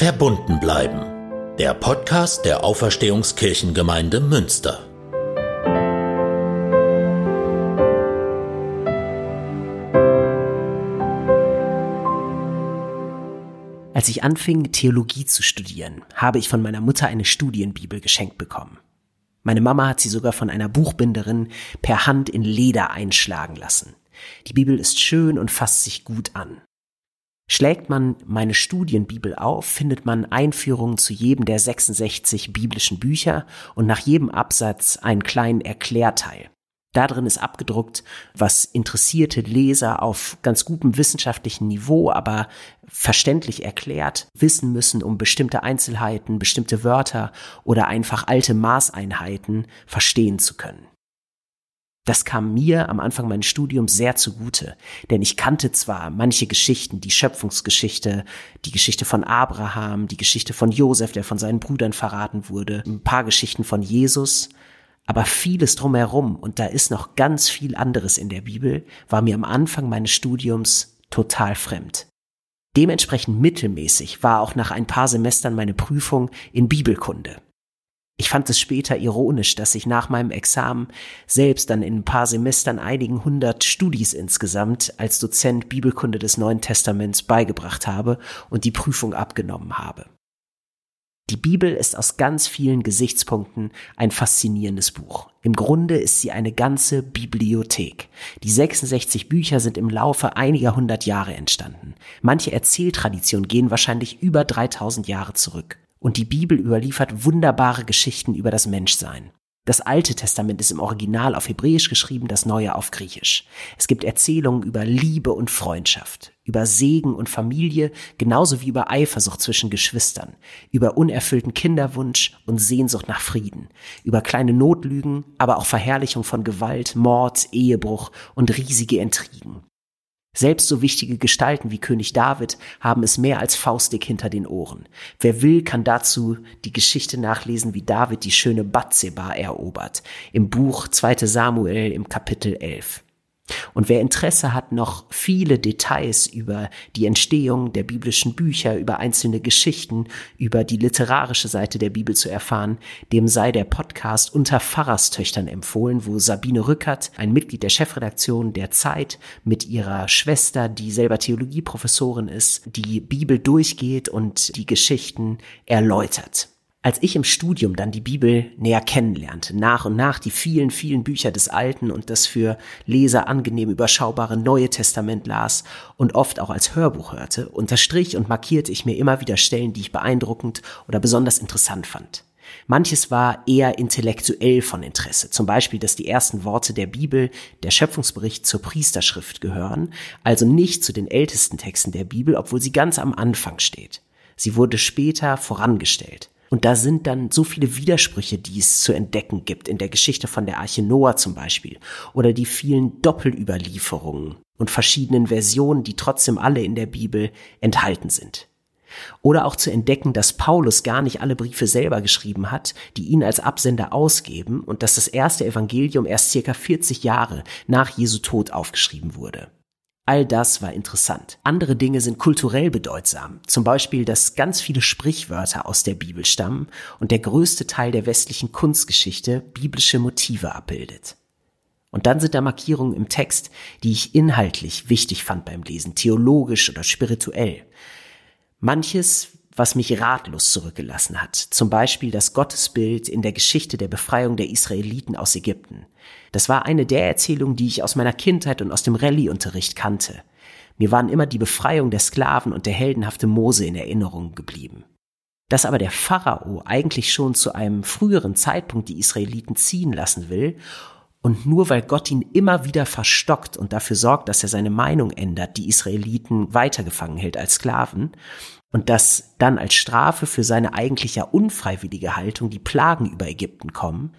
Verbunden bleiben. Der Podcast der Auferstehungskirchengemeinde Münster. Als ich anfing, Theologie zu studieren, habe ich von meiner Mutter eine Studienbibel geschenkt bekommen. Meine Mama hat sie sogar von einer Buchbinderin per Hand in Leder einschlagen lassen. Die Bibel ist schön und fasst sich gut an. Schlägt man meine Studienbibel auf, findet man Einführungen zu jedem der 66 biblischen Bücher und nach jedem Absatz einen kleinen Erklärteil. Da drin ist abgedruckt, was interessierte Leser auf ganz gutem wissenschaftlichen Niveau, aber verständlich erklärt wissen müssen, um bestimmte Einzelheiten, bestimmte Wörter oder einfach alte Maßeinheiten verstehen zu können. Das kam mir am Anfang meines Studiums sehr zugute, denn ich kannte zwar manche Geschichten, die Schöpfungsgeschichte, die Geschichte von Abraham, die Geschichte von Josef, der von seinen Brüdern verraten wurde, ein paar Geschichten von Jesus, aber vieles drumherum, und da ist noch ganz viel anderes in der Bibel, war mir am Anfang meines Studiums total fremd. Dementsprechend mittelmäßig war auch nach ein paar Semestern meine Prüfung in Bibelkunde. Ich fand es später ironisch, dass ich nach meinem Examen selbst dann in ein paar Semestern einigen hundert Studis insgesamt als Dozent Bibelkunde des Neuen Testaments beigebracht habe und die Prüfung abgenommen habe. Die Bibel ist aus ganz vielen Gesichtspunkten ein faszinierendes Buch. Im Grunde ist sie eine ganze Bibliothek. Die 66 Bücher sind im Laufe einiger hundert Jahre entstanden. Manche Erzähltraditionen gehen wahrscheinlich über 3000 Jahre zurück. Und die Bibel überliefert wunderbare Geschichten über das Menschsein. Das Alte Testament ist im Original auf Hebräisch geschrieben, das Neue auf Griechisch. Es gibt Erzählungen über Liebe und Freundschaft, über Segen und Familie, genauso wie über Eifersucht zwischen Geschwistern, über unerfüllten Kinderwunsch und Sehnsucht nach Frieden, über kleine Notlügen, aber auch Verherrlichung von Gewalt, Mord, Ehebruch und riesige Intrigen. Selbst so wichtige Gestalten wie König David haben es mehr als faustig hinter den Ohren. Wer will, kann dazu die Geschichte nachlesen, wie David die schöne Batseba erobert. Im Buch 2. Samuel im Kapitel 11. Und wer Interesse hat, noch viele Details über die Entstehung der biblischen Bücher, über einzelne Geschichten, über die literarische Seite der Bibel zu erfahren, dem sei der Podcast unter Pfarrerstöchtern empfohlen, wo Sabine Rückert, ein Mitglied der Chefredaktion der Zeit, mit ihrer Schwester, die selber Theologieprofessorin ist, die Bibel durchgeht und die Geschichten erläutert. Als ich im Studium dann die Bibel näher kennenlernte, nach und nach die vielen, vielen Bücher des Alten und das für Leser angenehm überschaubare Neue Testament las und oft auch als Hörbuch hörte, unterstrich und markierte ich mir immer wieder Stellen, die ich beeindruckend oder besonders interessant fand. Manches war eher intellektuell von Interesse, zum Beispiel, dass die ersten Worte der Bibel, der Schöpfungsbericht zur Priesterschrift gehören, also nicht zu den ältesten Texten der Bibel, obwohl sie ganz am Anfang steht. Sie wurde später vorangestellt. Und da sind dann so viele Widersprüche, die es zu entdecken gibt, in der Geschichte von der Arche Noah zum Beispiel, oder die vielen Doppelüberlieferungen und verschiedenen Versionen, die trotzdem alle in der Bibel enthalten sind. Oder auch zu entdecken, dass Paulus gar nicht alle Briefe selber geschrieben hat, die ihn als Absender ausgeben und dass das erste Evangelium erst circa 40 Jahre nach Jesu Tod aufgeschrieben wurde. All das war interessant. Andere Dinge sind kulturell bedeutsam. Zum Beispiel, dass ganz viele Sprichwörter aus der Bibel stammen und der größte Teil der westlichen Kunstgeschichte biblische Motive abbildet. Und dann sind da Markierungen im Text, die ich inhaltlich wichtig fand beim Lesen, theologisch oder spirituell. Manches was mich ratlos zurückgelassen hat. Zum Beispiel das Gottesbild in der Geschichte der Befreiung der Israeliten aus Ägypten. Das war eine der Erzählungen, die ich aus meiner Kindheit und aus dem Rallye-Unterricht kannte. Mir waren immer die Befreiung der Sklaven und der heldenhafte Mose in Erinnerung geblieben. Dass aber der Pharao eigentlich schon zu einem früheren Zeitpunkt die Israeliten ziehen lassen will und nur weil Gott ihn immer wieder verstockt und dafür sorgt, dass er seine Meinung ändert, die Israeliten weitergefangen hält als Sklaven, und dass dann als Strafe für seine eigentlich ja unfreiwillige Haltung die Plagen über Ägypten kommen,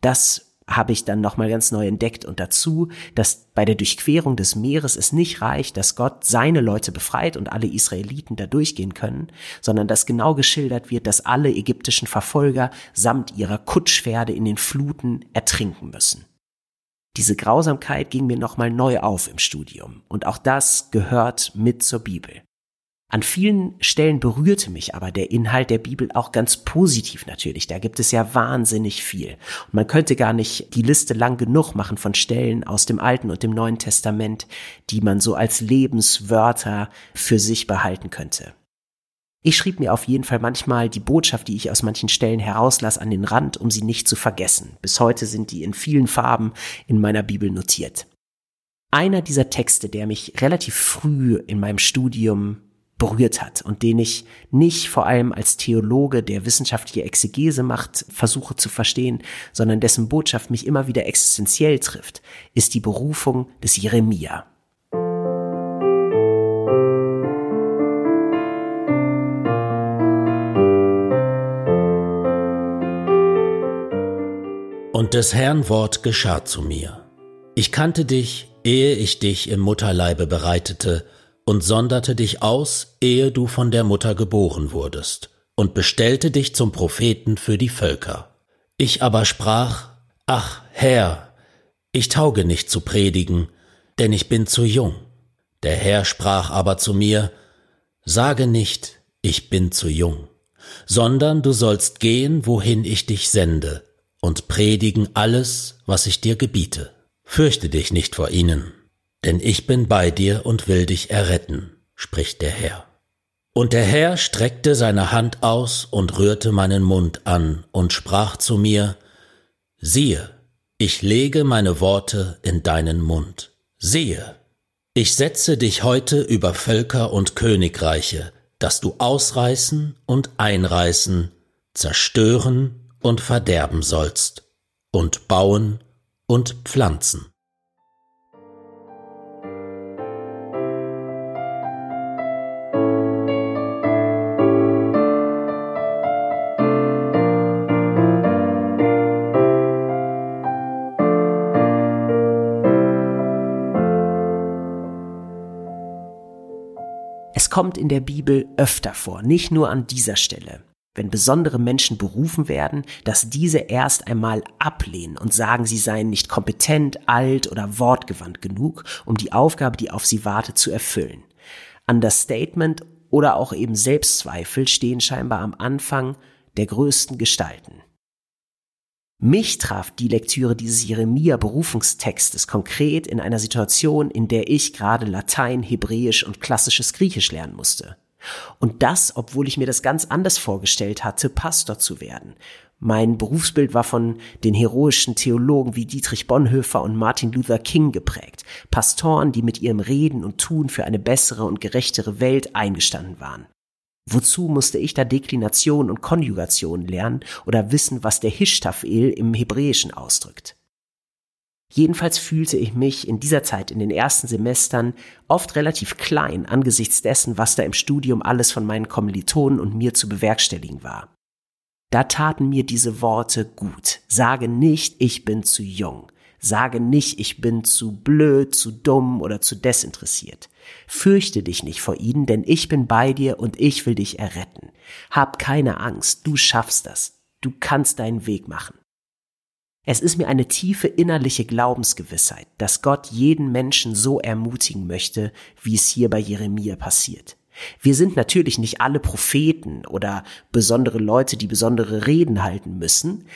das habe ich dann nochmal ganz neu entdeckt und dazu, dass bei der Durchquerung des Meeres es nicht reicht, dass Gott seine Leute befreit und alle Israeliten da durchgehen können, sondern dass genau geschildert wird, dass alle ägyptischen Verfolger samt ihrer Kutschpferde in den Fluten ertrinken müssen. Diese Grausamkeit ging mir nochmal neu auf im Studium und auch das gehört mit zur Bibel. An vielen Stellen berührte mich aber der Inhalt der Bibel auch ganz positiv natürlich. Da gibt es ja wahnsinnig viel. Und man könnte gar nicht die Liste lang genug machen von Stellen aus dem Alten und dem Neuen Testament, die man so als Lebenswörter für sich behalten könnte. Ich schrieb mir auf jeden Fall manchmal die Botschaft, die ich aus manchen Stellen herauslass, an den Rand, um sie nicht zu vergessen. Bis heute sind die in vielen Farben in meiner Bibel notiert. Einer dieser Texte, der mich relativ früh in meinem Studium berührt hat und den ich nicht vor allem als Theologe, der wissenschaftliche Exegese macht, versuche zu verstehen, sondern dessen Botschaft mich immer wieder existenziell trifft, ist die Berufung des Jeremia. Und des Herrn Wort geschah zu mir. Ich kannte dich, ehe ich dich im Mutterleibe bereitete, und sonderte dich aus, ehe du von der Mutter geboren wurdest, und bestellte dich zum Propheten für die Völker. Ich aber sprach, Ach, Herr, ich tauge nicht zu predigen, denn ich bin zu jung. Der Herr sprach aber zu mir, Sage nicht, ich bin zu jung, sondern du sollst gehen, wohin ich dich sende, und predigen alles, was ich dir gebiete. Fürchte dich nicht vor ihnen, denn ich bin bei dir und will dich erretten, spricht der Herr. Und der Herr streckte seine Hand aus und rührte meinen Mund an und sprach zu mir, siehe, ich lege meine Worte in deinen Mund. Siehe, ich setze dich heute über Völker und Königreiche, dass du ausreißen und einreißen, zerstören und verderben sollst, und bauen und pflanzen. Kommt in der Bibel öfter vor, nicht nur an dieser Stelle. Wenn besondere Menschen berufen werden, dass diese erst einmal ablehnen und sagen, sie seien nicht kompetent, alt oder wortgewandt genug, um die Aufgabe, die auf sie wartet, zu erfüllen. Understatement oder auch eben Selbstzweifel stehen scheinbar am Anfang der größten Gestalten. Mich traf die Lektüre dieses Jeremia-Berufungstextes konkret in einer Situation, in der ich gerade Latein, Hebräisch und klassisches Griechisch lernen musste. Und das, obwohl ich mir das ganz anders vorgestellt hatte, Pastor zu werden. Mein Berufsbild war von den heroischen Theologen wie Dietrich Bonhoeffer und Martin Luther King geprägt. Pastoren, die mit ihrem Reden und Tun für eine bessere und gerechtere Welt eingestanden waren. Wozu musste ich da Deklination und Konjugation lernen oder wissen, was der Hishtafel im Hebräischen ausdrückt? Jedenfalls fühlte ich mich in dieser Zeit in den ersten Semestern oft relativ klein angesichts dessen, was da im Studium alles von meinen Kommilitonen und mir zu bewerkstelligen war. Da taten mir diese Worte gut. Sage nicht, ich bin zu jung. Sage nicht, ich bin zu blöd, zu dumm oder zu desinteressiert. Fürchte dich nicht vor ihnen, denn ich bin bei dir und ich will dich erretten. Hab keine Angst, du schaffst das. Du kannst deinen Weg machen. Es ist mir eine tiefe innerliche Glaubensgewissheit, dass Gott jeden Menschen so ermutigen möchte, wie es hier bei Jeremia passiert. Wir sind natürlich nicht alle Propheten oder besondere Leute, die besondere Reden halten müssen,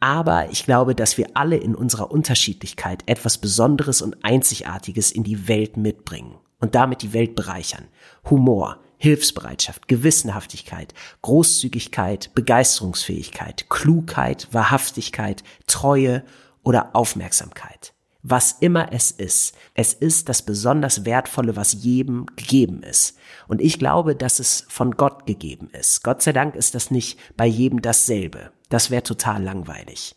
aber ich glaube, dass wir alle in unserer Unterschiedlichkeit etwas Besonderes und Einzigartiges in die Welt mitbringen und damit die Welt bereichern. Humor, Hilfsbereitschaft, Gewissenhaftigkeit, Großzügigkeit, Begeisterungsfähigkeit, Klugheit, Wahrhaftigkeit, Treue oder Aufmerksamkeit. Was immer es ist, es ist das besonders Wertvolle, was jedem gegeben ist. Und ich glaube, dass es von Gott gegeben ist. Gott sei Dank ist das nicht bei jedem dasselbe. Das wäre total langweilig.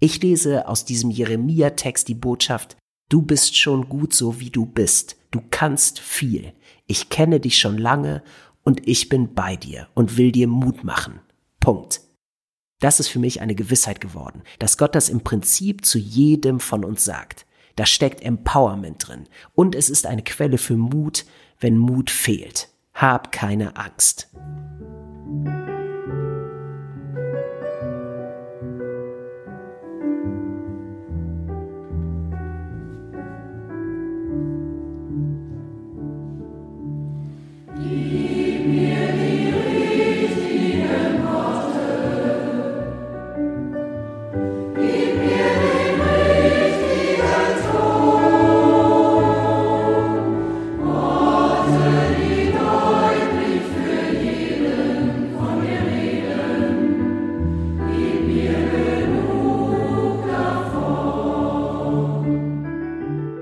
Ich lese aus diesem Jeremia-Text die Botschaft, du bist schon gut so, wie du bist. Du kannst viel. Ich kenne dich schon lange und ich bin bei dir und will dir Mut machen. Punkt. Das ist für mich eine Gewissheit geworden, dass Gott das im Prinzip zu jedem von uns sagt. Da steckt Empowerment drin und es ist eine Quelle für Mut, wenn Mut fehlt. Hab keine Angst.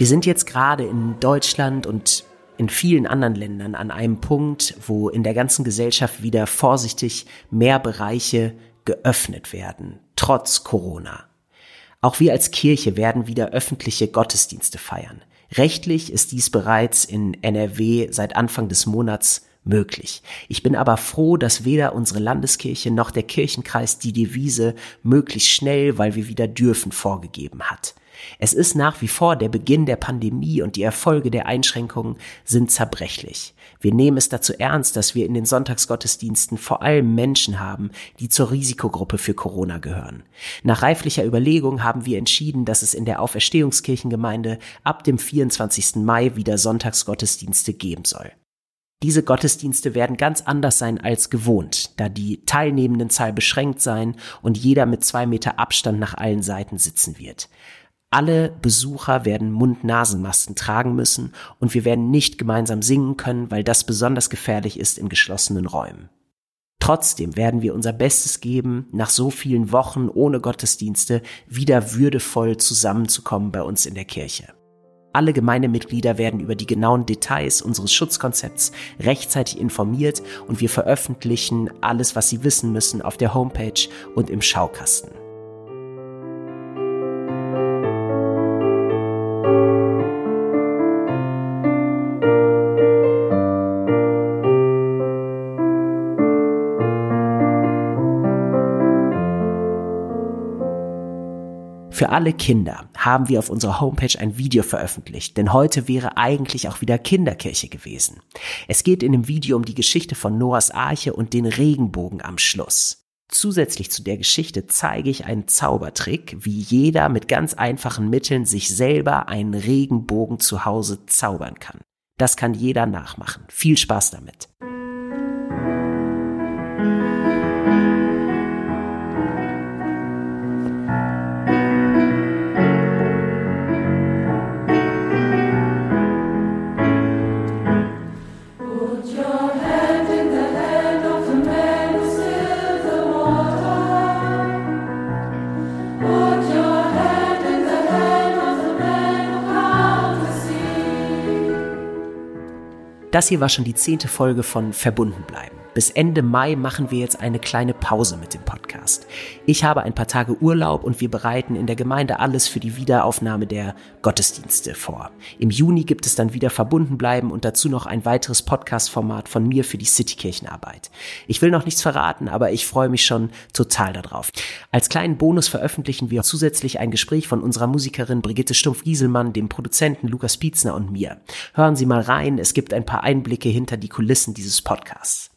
Wir sind jetzt gerade in Deutschland und in vielen anderen Ländern an einem Punkt, wo in der ganzen Gesellschaft wieder vorsichtig mehr Bereiche geöffnet werden, trotz Corona. Auch wir als Kirche werden wieder öffentliche Gottesdienste feiern. Rechtlich ist dies bereits in NRW seit Anfang des Monats möglich. Ich bin aber froh, dass weder unsere Landeskirche noch der Kirchenkreis die Devise möglichst schnell, weil wir wieder dürfen, vorgegeben hat. Es ist nach wie vor der Beginn der Pandemie und die Erfolge der Einschränkungen sind zerbrechlich. Wir nehmen es dazu ernst, dass wir in den Sonntagsgottesdiensten vor allem Menschen haben, die zur Risikogruppe für Corona gehören. Nach reiflicher Überlegung haben wir entschieden, dass es in der Auferstehungskirchengemeinde ab dem 24. Mai wieder Sonntagsgottesdienste geben soll. Diese Gottesdienste werden ganz anders sein als gewohnt, da die Teilnehmendenzahl beschränkt sein und jeder mit zwei Meter Abstand nach allen Seiten sitzen wird. Alle Besucher werden Mund-Nasen-Masken tragen müssen und wir werden nicht gemeinsam singen können, weil das besonders gefährlich ist in geschlossenen Räumen. Trotzdem werden wir unser Bestes geben, nach so vielen Wochen ohne Gottesdienste wieder würdevoll zusammenzukommen bei uns in der Kirche. Alle Gemeindemitglieder werden über die genauen Details unseres Schutzkonzepts rechtzeitig informiert und wir veröffentlichen alles, was sie wissen müssen, auf der Homepage und im Schaukasten. Für alle Kinder haben wir auf unserer Homepage ein Video veröffentlicht, denn heute wäre eigentlich auch wieder Kinderkirche gewesen. Es geht in dem Video um die Geschichte von Noahs Arche und den Regenbogen am Schluss. Zusätzlich zu der Geschichte zeige ich einen Zaubertrick, wie jeder mit ganz einfachen Mitteln sich selber einen Regenbogen zu Hause zaubern kann. Das kann jeder nachmachen. Viel Spaß damit. Das hier war schon die zehnte Folge von Verbunden bleiben. Bis Ende Mai machen wir jetzt eine kleine Pause mit dem Podcast. Ich habe ein paar Tage Urlaub und wir bereiten in der Gemeinde alles für die Wiederaufnahme der Gottesdienste vor. Im Juni gibt es dann wieder verbunden bleiben und dazu noch ein weiteres Podcast-Format von mir für die Citykirchenarbeit. Ich will noch nichts verraten, aber ich freue mich schon total darauf. Als kleinen Bonus veröffentlichen wir zusätzlich ein Gespräch von unserer Musikerin Brigitte Stumpf-Gieselmann, dem Produzenten Lukas Pietzner und mir. Hören Sie mal rein, es gibt ein paar Einblicke hinter die Kulissen dieses Podcasts.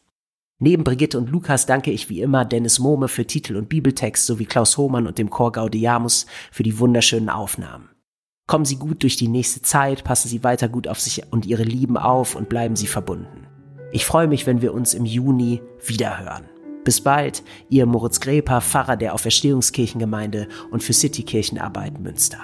Neben Brigitte und Lukas danke ich wie immer Dennis Mohme für Titel und Bibeltext sowie Klaus Hohmann und dem Chor Gaudiamus für die wunderschönen Aufnahmen. Kommen Sie gut durch die nächste Zeit, passen Sie weiter gut auf sich und Ihre Lieben auf und bleiben Sie verbunden. Ich freue mich, wenn wir uns im Juni wiederhören. Bis bald, Ihr Moritz Greper, Pfarrer der Auferstehungskirchengemeinde und für Citykirchenarbeit Münster.